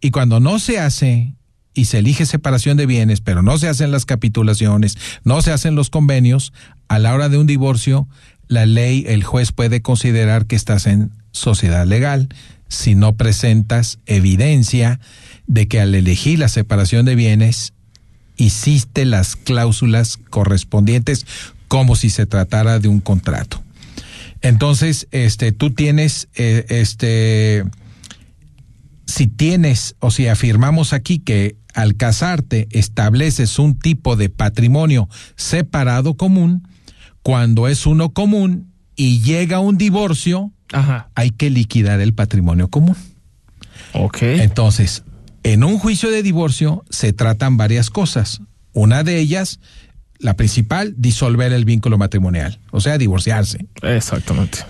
N: Y cuando no se hace y se elige separación de bienes, pero no se hacen las capitulaciones, no se hacen los convenios, a la hora de un divorcio, la ley, el juez puede considerar que estás en sociedad legal si no presentas evidencia de que al elegir la separación de bienes hiciste las cláusulas correspondientes como si se tratara de un contrato. Entonces, este, tú tienes, eh, este, si tienes, o si afirmamos aquí que al casarte estableces un tipo de patrimonio separado común, cuando es uno común y llega un divorcio, hay que liquidar el patrimonio común.
B: Ok.
N: Entonces, en un juicio de divorcio se tratan varias cosas. Una de ellas la principal, disolver el vínculo matrimonial, o sea, divorciarse.
B: Exactamente.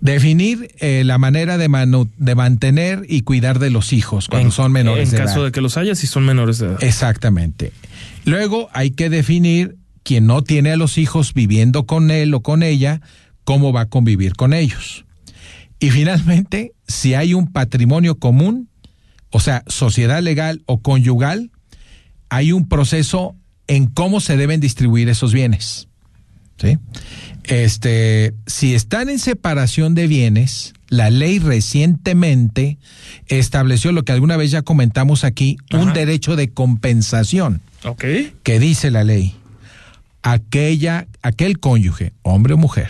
N: Definir eh, la manera de, de mantener y cuidar de los hijos cuando son menores
B: de
N: edad.
B: En caso de que los haya, si son menores de edad.
N: Exactamente. Luego hay que definir quien no tiene a los hijos viviendo con él o con ella, cómo va a convivir con ellos. Y finalmente, si hay un patrimonio común, o sea, sociedad legal o conyugal, hay un proceso en cómo se deben distribuir esos bienes. ¿Sí? Este, si están en separación de bienes, la ley recientemente estableció lo que alguna vez ya comentamos aquí, un derecho de compensación.
B: Ok.
N: Que dice la ley, aquella, aquel cónyuge, hombre o mujer,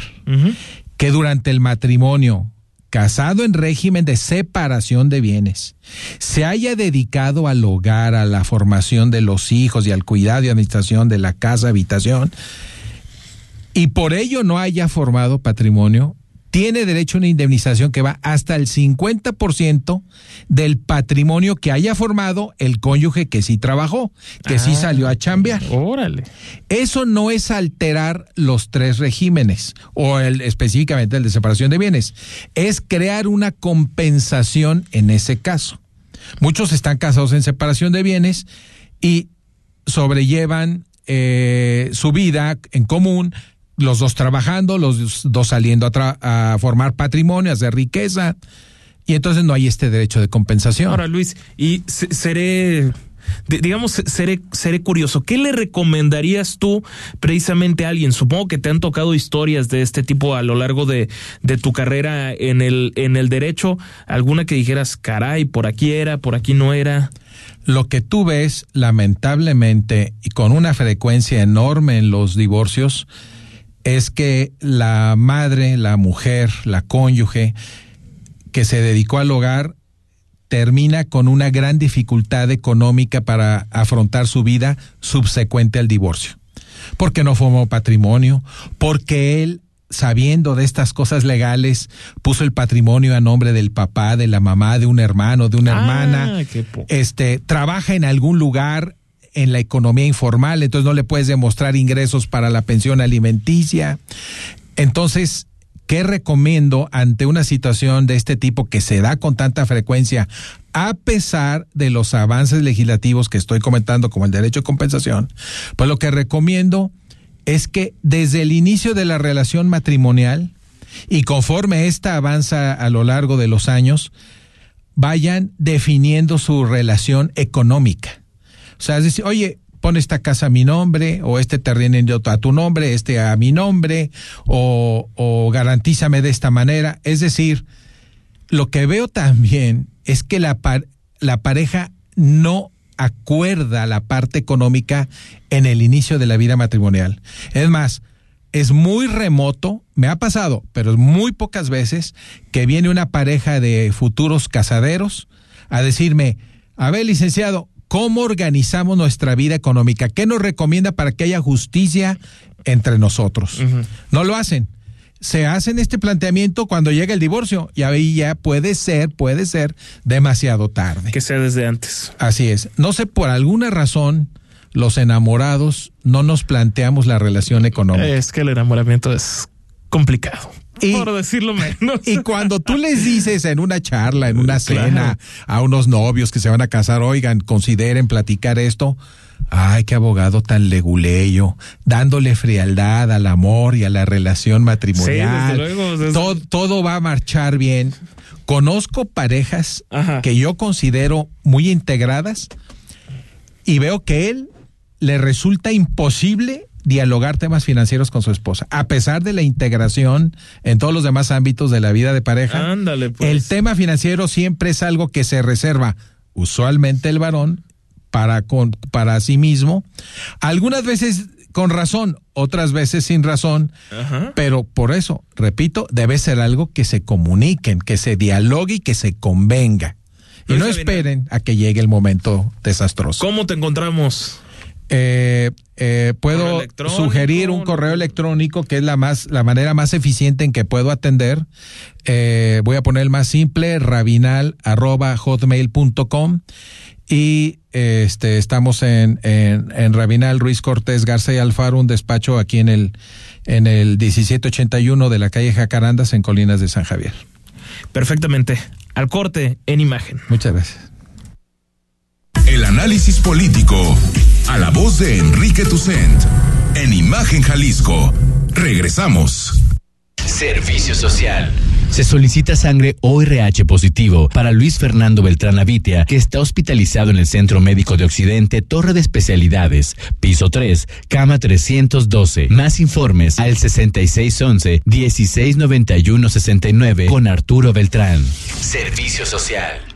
N: que durante el matrimonio casado en régimen de separación de bienes, se haya dedicado al hogar, a la formación de los hijos y al cuidado y administración de la casa, habitación, y por ello no haya formado patrimonio, tiene derecho a una indemnización que va hasta el 50% del patrimonio que haya formado el cónyuge que sí trabajó, que sí ah, salió a chambear.
B: Órale.
N: Eso no es alterar los tres regímenes o el, específicamente el de separación de bienes, es crear una compensación en ese caso. Muchos están casados en separación de bienes y sobrellevan eh, su vida en común, los dos trabajando, los dos saliendo a, a, formar patrimonio, a hacer riqueza, y entonces no hay este derecho de compensación.
B: Ahora, Luis, y seré, digamos, seré, seré curioso, ¿qué le recomendarías tú precisamente a alguien? Supongo que te han tocado historias de este tipo a lo largo de, de tu carrera en el, en el derecho, alguna que dijeras, caray, por aquí era, por aquí no era.
N: Lo que tú ves, lamentablemente, y con una frecuencia enorme en los divorcios, es que la madre, la mujer, la cónyuge que se dedicó al hogar termina con una gran dificultad económica para afrontar su vida subsecuente al divorcio. Porque no formó patrimonio, porque él sabiendo de estas cosas legales, puso el patrimonio a nombre del papá, de la mamá, de un hermano, de una ah, hermana. Este, trabaja en algún lugar en la economía informal, entonces no le puedes demostrar ingresos para la pensión alimenticia. Entonces, ¿qué recomiendo ante una situación de este tipo que se da con tanta frecuencia, a pesar de los avances legislativos que estoy comentando, como el derecho de compensación? Pues lo que recomiendo es que desde el inicio de la relación matrimonial y conforme esta avanza a lo largo de los años, vayan definiendo su relación económica. O sea, es decir, oye, pon esta casa a mi nombre, o este terreno a tu nombre, este a mi nombre, o, o garantízame de esta manera. Es decir, lo que veo también es que la, la pareja no acuerda la parte económica en el inicio de la vida matrimonial. Es más, es muy remoto, me ha pasado, pero muy pocas veces que viene una pareja de futuros casaderos a decirme, a ver, licenciado, ¿cómo organizamos nuestra vida económica? ¿Qué nos recomienda para que haya justicia entre nosotros? No lo hacen se hacen este planteamiento cuando llega el divorcio y ahí ya puede ser, puede ser demasiado tarde.
B: Que sea desde antes.
N: Así es. No sé, por alguna razón, los enamorados no nos planteamos la relación económica.
B: Es que el enamoramiento es complicado. Por decirlo menos.
N: Y cuando tú les dices en una charla, en una cena, a unos novios que se van a casar, oigan, consideren platicar esto, Ay, qué abogado tan leguleyo, dándole frialdad al amor y a la relación matrimonial. todo, todo, va a marchar bien. Conozco parejas que yo considero muy integradas y veo que él le resulta imposible dialogar temas financieros con su esposa, a pesar de la integración en todos los demás ámbitos de la vida de pareja.
B: Ándale, pues.
N: El tema financiero siempre es algo que se reserva usualmente el varón para, con, para sí mismo. Algunas veces con razón, otras veces sin razón, pero por eso, repito, debe ser algo que se comuniquen, que se dialogue y que se convenga. Y no esperen a que llegue el momento desastroso.
B: ¿Cómo te encontramos?
N: Eh, eh, puedo sugerir un correo electrónico que es la más la manera más eficiente en que puedo atender eh, voy a poner el más simple rabinal arroba hotmail.com y este estamos en, en, en, Rabinal Ruiz Cortés Garza y Alfaro, un despacho aquí en el, en el 1781 de la calle Jacarandas en Colinas de San Javier.
B: Perfectamente. Al corte en imagen.
N: Muchas gracias.
A: El análisis político a la voz de Enrique Tucent en Imagen Jalisco. Regresamos.
H: Servicio social. Se solicita sangre ORH positivo para Luis Fernando Beltrán Avitia, que está hospitalizado en el Centro Médico de Occidente, Torre de Especialidades, piso 3, cama 312. Más informes al 6611-1691-69 con Arturo Beltrán. Servicio social.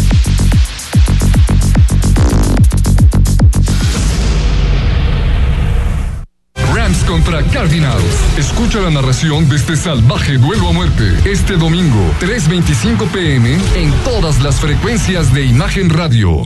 I: Contra Cardinals. Escucha la narración de este salvaje duelo a muerte este domingo, 3.25 pm, en todas las frecuencias de Imagen Radio.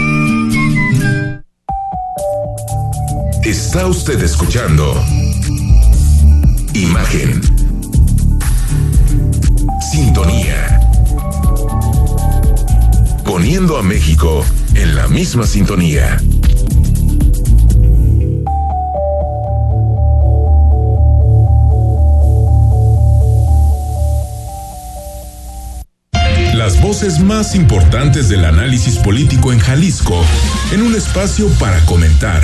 A: Está usted escuchando Imagen. Sintonía. Poniendo a México en la misma sintonía. Las voces más importantes del análisis político en Jalisco en un espacio para comentar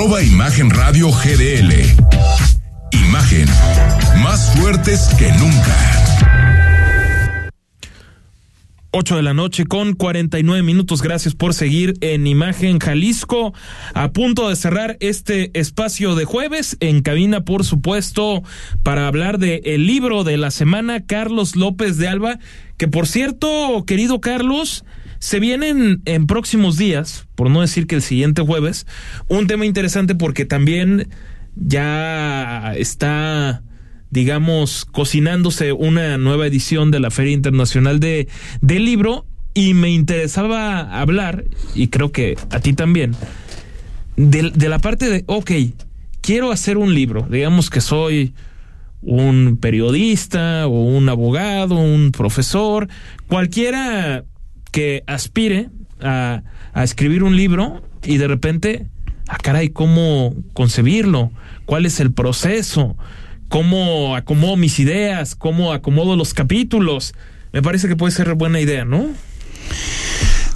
A: Arroba Imagen Radio GDL. Imagen, más fuertes que nunca.
B: 8 de la noche con 49 minutos. Gracias por seguir en Imagen Jalisco. A punto de cerrar este espacio de jueves en cabina, por supuesto, para hablar de el libro de la semana, Carlos López de Alba, que por cierto, querido Carlos, se vienen en próximos días, por no decir que el siguiente jueves, un tema interesante porque también ya está digamos, cocinándose una nueva edición de la Feria Internacional de, del Libro. Y me interesaba hablar, y creo que a ti también, de, de la parte de, ok, quiero hacer un libro, digamos que soy un periodista o un abogado, un profesor, cualquiera que aspire a, a escribir un libro y de repente, ah, caray, ¿cómo concebirlo? ¿Cuál es el proceso? cómo acomodo mis ideas, cómo acomodo los capítulos. Me parece que puede ser buena idea, ¿no?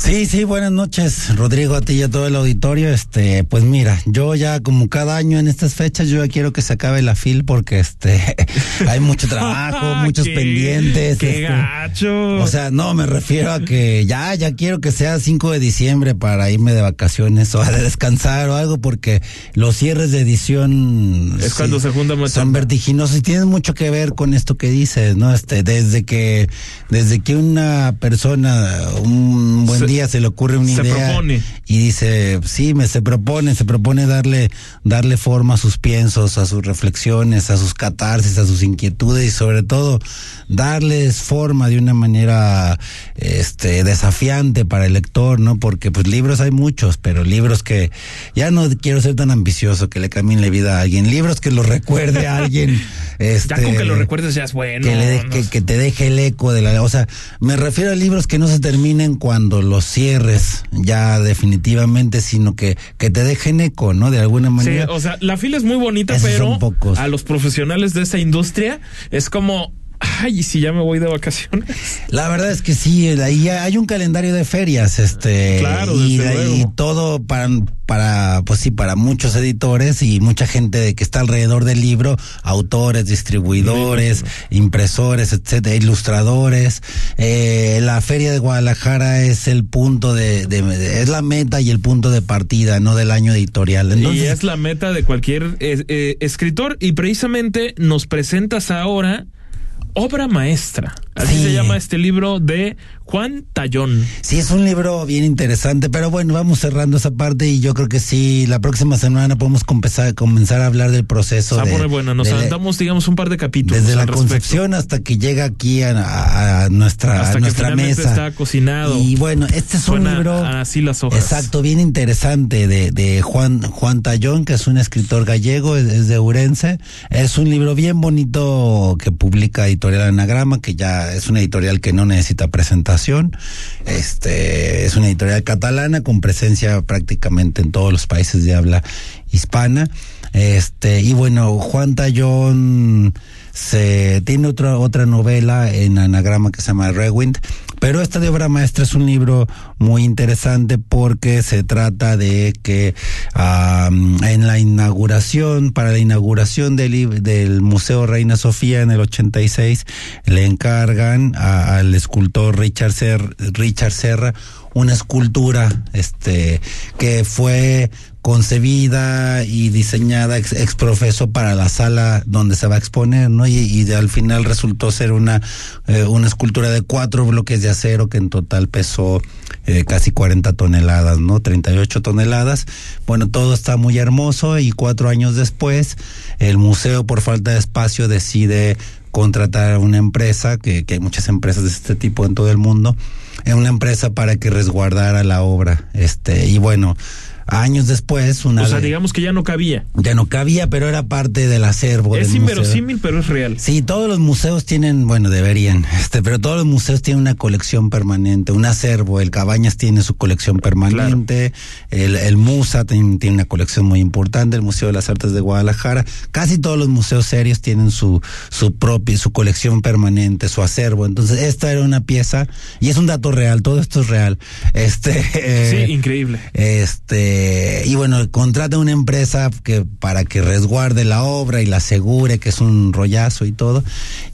O: Sí, sí, buenas noches, Rodrigo, a ti y a todo el auditorio. Este, pues mira, yo ya como cada año en estas fechas, yo ya quiero que se acabe la FIL porque este hay mucho trabajo, muchos pendientes.
B: ¡Qué
O: este,
B: gacho!
O: O sea, no, me refiero a que ya, ya quiero que sea 5 de diciembre para irme de vacaciones o a descansar o algo, porque los cierres de edición
B: es cuando se juntan más
O: son vertiginosos y tienen mucho que ver con esto que dices, ¿no? Este, desde que, desde que una persona, un buen
B: Se-
O: día se le ocurre una
B: se
O: idea
B: propone.
O: y dice, sí, me se propone, se propone darle, darle forma a sus piensos, a sus reflexiones, a sus catarsis, a sus inquietudes y sobre todo darles forma de una manera este desafiante para el lector, ¿no? Porque pues libros hay muchos, pero libros que ya no quiero ser tan ambicioso que le cambien la vida a alguien, libros que lo recuerde a alguien, este
B: ya con que lo recuerdes ya es bueno.
O: que, le de-
B: ¿no?
O: que, que te deje el eco de la... O sea, me refiero a libros que no se terminen cuando los cierres ya definitivamente, sino que, que te dejen eco, ¿no? De alguna
B: Sí,
O: manera.
B: o sea, la fila es muy bonita,
O: Esos
B: pero a los profesionales de esa industria es como, ay, ¿y si ya me voy de vacaciones?
O: La verdad es que sí, ahí hay un calendario de ferias, este,
B: Claro,
O: y, y todo para, para, pues sí, para muchos editores y mucha gente de que está alrededor del libro, autores, distribuidores, impresores, etcétera, ilustradores. Eh, la feria de Guadalajara es el punto de, de- es la meta y el punto de partida, no del año editorial.
B: y
O: Entonces,
B: es la meta de cualquier eh, eh, escritor y precisamente nos presentas ahora obra maestra. Así
O: Sí.
B: se llama este libro de Juan Tallón.
O: Sí, es un libro bien interesante, pero bueno, vamos cerrando esa parte y yo creo que sí, la próxima semana podemos comenzar, comenzar a hablar del proceso.
B: Se va a
O: de-
B: buena. Nos aventamos, digamos, un par de capítulos.
O: desde la concepción hasta que llega aquí a, a- a nuestra,
B: Hasta
O: a
B: que
O: nuestra
B: finalmente
O: mesa.
B: está cocinado.
O: Y bueno, este es un libro.
B: así las hojas.
O: Exacto, bien interesante de, de Juan, Juan Tallón, que es un escritor gallego, es, es de Urense. Es un libro bien bonito que publica Editorial Anagrama, que ya es una editorial que no necesita presentación. Este, es una editorial catalana con presencia prácticamente en todos los países de habla hispana. Este, y bueno, Juan Tallón se tiene otra otra novela en anagrama que se llama Rewind, pero esta de obra maestra es un libro muy interesante porque se trata de que en la inauguración, para la inauguración del, del Museo Reina Sofía en el 86, le encargan a- al escultor Richard, Ser- Richard Serra una escultura este que fue concebida y diseñada ex, profeso para la sala donde se va a exponer, ¿no? Y, al final resultó ser una, eh, una escultura de cuatro bloques de acero que en total pesó eh, casi 40 toneladas, ¿no? 38 toneladas. Bueno, todo está muy hermoso y cuatro años después el museo por falta de espacio decide contratar a una empresa, que, que hay muchas empresas de este tipo en todo el mundo, en una empresa para que resguardara la obra. Este, y bueno, años después, una
B: O sea,
O: de-
B: digamos que ya no cabía.
O: ya no cabía, pero era parte del acervo.
B: Es
O: del museo.
B: inverosímil, pero es real.
O: Sí, todos los museos tienen, bueno, deberían, este, pero todos los museos tienen una colección permanente, un acervo. El Cabañas tiene su colección permanente, el, el Musa tiene, tiene una colección muy importante, el Museo de las Artes de Guadalajara. Casi todos los museos serios tienen su, su propia, su colección permanente, su acervo. Entonces, esta era una pieza, y es un dato real, todo esto es real. Este, eh,
B: Sí, increíble.
O: este eh, y bueno, contrata una empresa que para que resguarde la obra y la asegure, que es un rollazo y todo.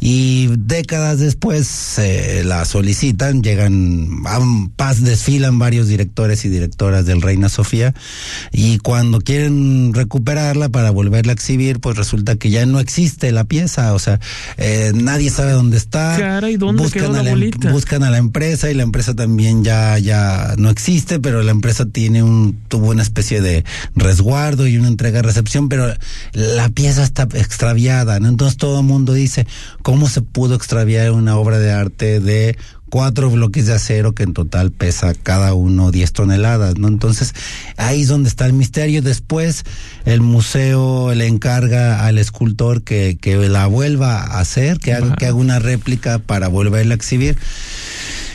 O: Y décadas después eh, la solicitan, llegan, a paz, desfilan varios directores y directoras del Reina Sofía. Y cuando quieren recuperarla para volverla a exhibir, pues resulta que ya no existe la pieza. O sea, eh, nadie sabe dónde está.
B: Cara, ¿y dónde
O: buscan,
B: quedó la
O: a la, em-
B: bolita?
O: buscan a la empresa y la empresa también ya, ya no existe, pero la empresa tiene un, una especie de resguardo y una entrega-recepción, pero la pieza está extraviada, ¿no? Entonces todo el mundo dice, ¿cómo se pudo extraviar una obra de arte de cuatro bloques de acero que en total pesa cada uno 10 toneladas, ¿no? Entonces, ahí es donde está el misterio. Después, el museo le encarga al escultor que, que la vuelva a hacer, que haga, que haga una réplica para volverla a exhibir.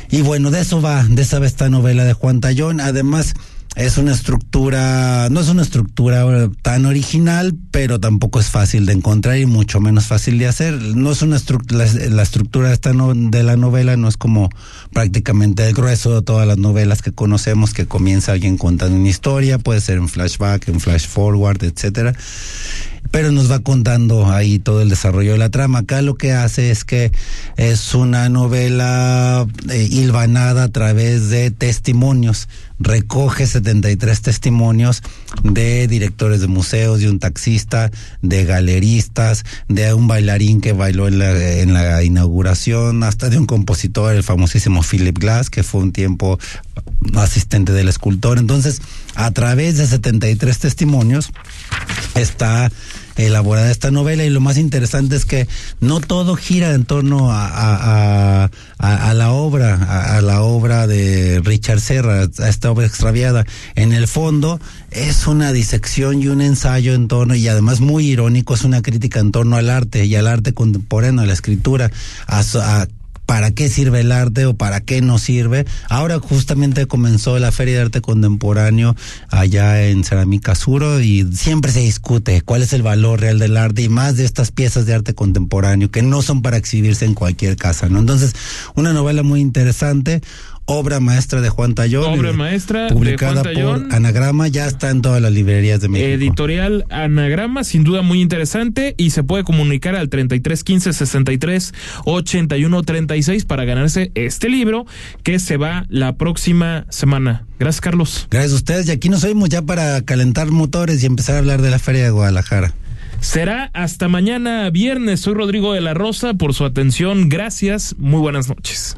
O: Y bueno, de eso va, de esa va esta novela de Juan Tallón. Además, es una estructura, no es una estructura tan original, pero tampoco es fácil de encontrar y mucho menos fácil de hacer. No es una estructura, la, estructura esta no, de la novela no es como prácticamente el grueso de todas las novelas que conocemos, que comienza alguien contando una historia, puede ser en flashback, en flash forward, etcétera pero nos va contando ahí todo el desarrollo de la trama. Acá lo que hace es que es una novela eh, hilvanada a través de testimonios. Recoge 73 testimonios de directores de museos, de un taxista, de galeristas, de un bailarín que bailó en la, en la inauguración, hasta de un compositor, el famosísimo Philip Glass, que fue un tiempo asistente del escultor. Entonces, a través de 73 testimonios, está elaborada esta novela y lo más interesante es que no todo gira en torno a, a, a, a la obra, a, la obra de Richard Serra, a esta obra extraviada. En el fondo es una disección y un ensayo en torno, y además muy irónico, es una crítica en torno al arte y al arte contemporáneo, a la escritura, a, a para qué sirve el arte o para qué no sirve. Ahora justamente comenzó la Feria de Arte Contemporáneo allá en Cerámica Suro y siempre se discute cuál es el valor real del arte y más de estas piezas de arte contemporáneo que no son para exhibirse en cualquier casa, ¿no? Entonces, una novela muy interesante, obra maestra de Juan Tallón.
B: Obra maestra
O: publicada
B: de Juan
O: por Anagrama, ya está en todas las librerías de México.
B: Editorial Anagrama, sin duda muy interesante y se puede comunicar al 33 15 63 81 36 para ganarse este libro que se va la próxima semana. Gracias, Carlos.
O: Gracias a ustedes y aquí nos oímos ya para calentar motores y empezar a hablar de la Feria de Guadalajara.
B: Será hasta mañana viernes. Soy Rodrigo de la Rosa por su atención. Gracias. Muy buenas noches.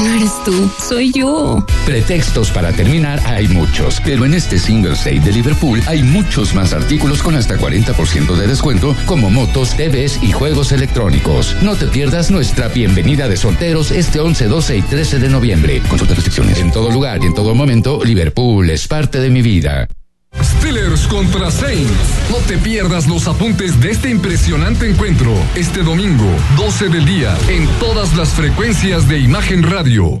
P: No eres tú, soy yo.
Q: Pretextos para terminar hay muchos, pero en este Singles Day de Liverpool hay muchos más artículos con hasta 40% de descuento, como motos, TVs y juegos electrónicos. No te pierdas nuestra bienvenida de solteros este 11, 12 y 13 de noviembre. Consulta restricciones. En todo lugar y en todo momento, Liverpool es parte de mi vida.
I: Steelers contra Saints. No te pierdas los apuntes de este impresionante encuentro este domingo, 12 del día, en todas las frecuencias de Imagen Radio.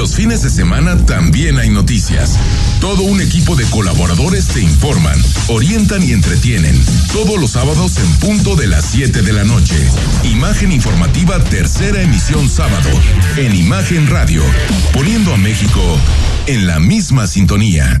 A: Los fines de semana también hay noticias. Todo un equipo de colaboradores te informan, orientan y entretienen. Todos los sábados en punto de las 7 de la noche. Imagen informativa tercera emisión sábado. En Imagen Radio. Poniendo a México en la misma sintonía.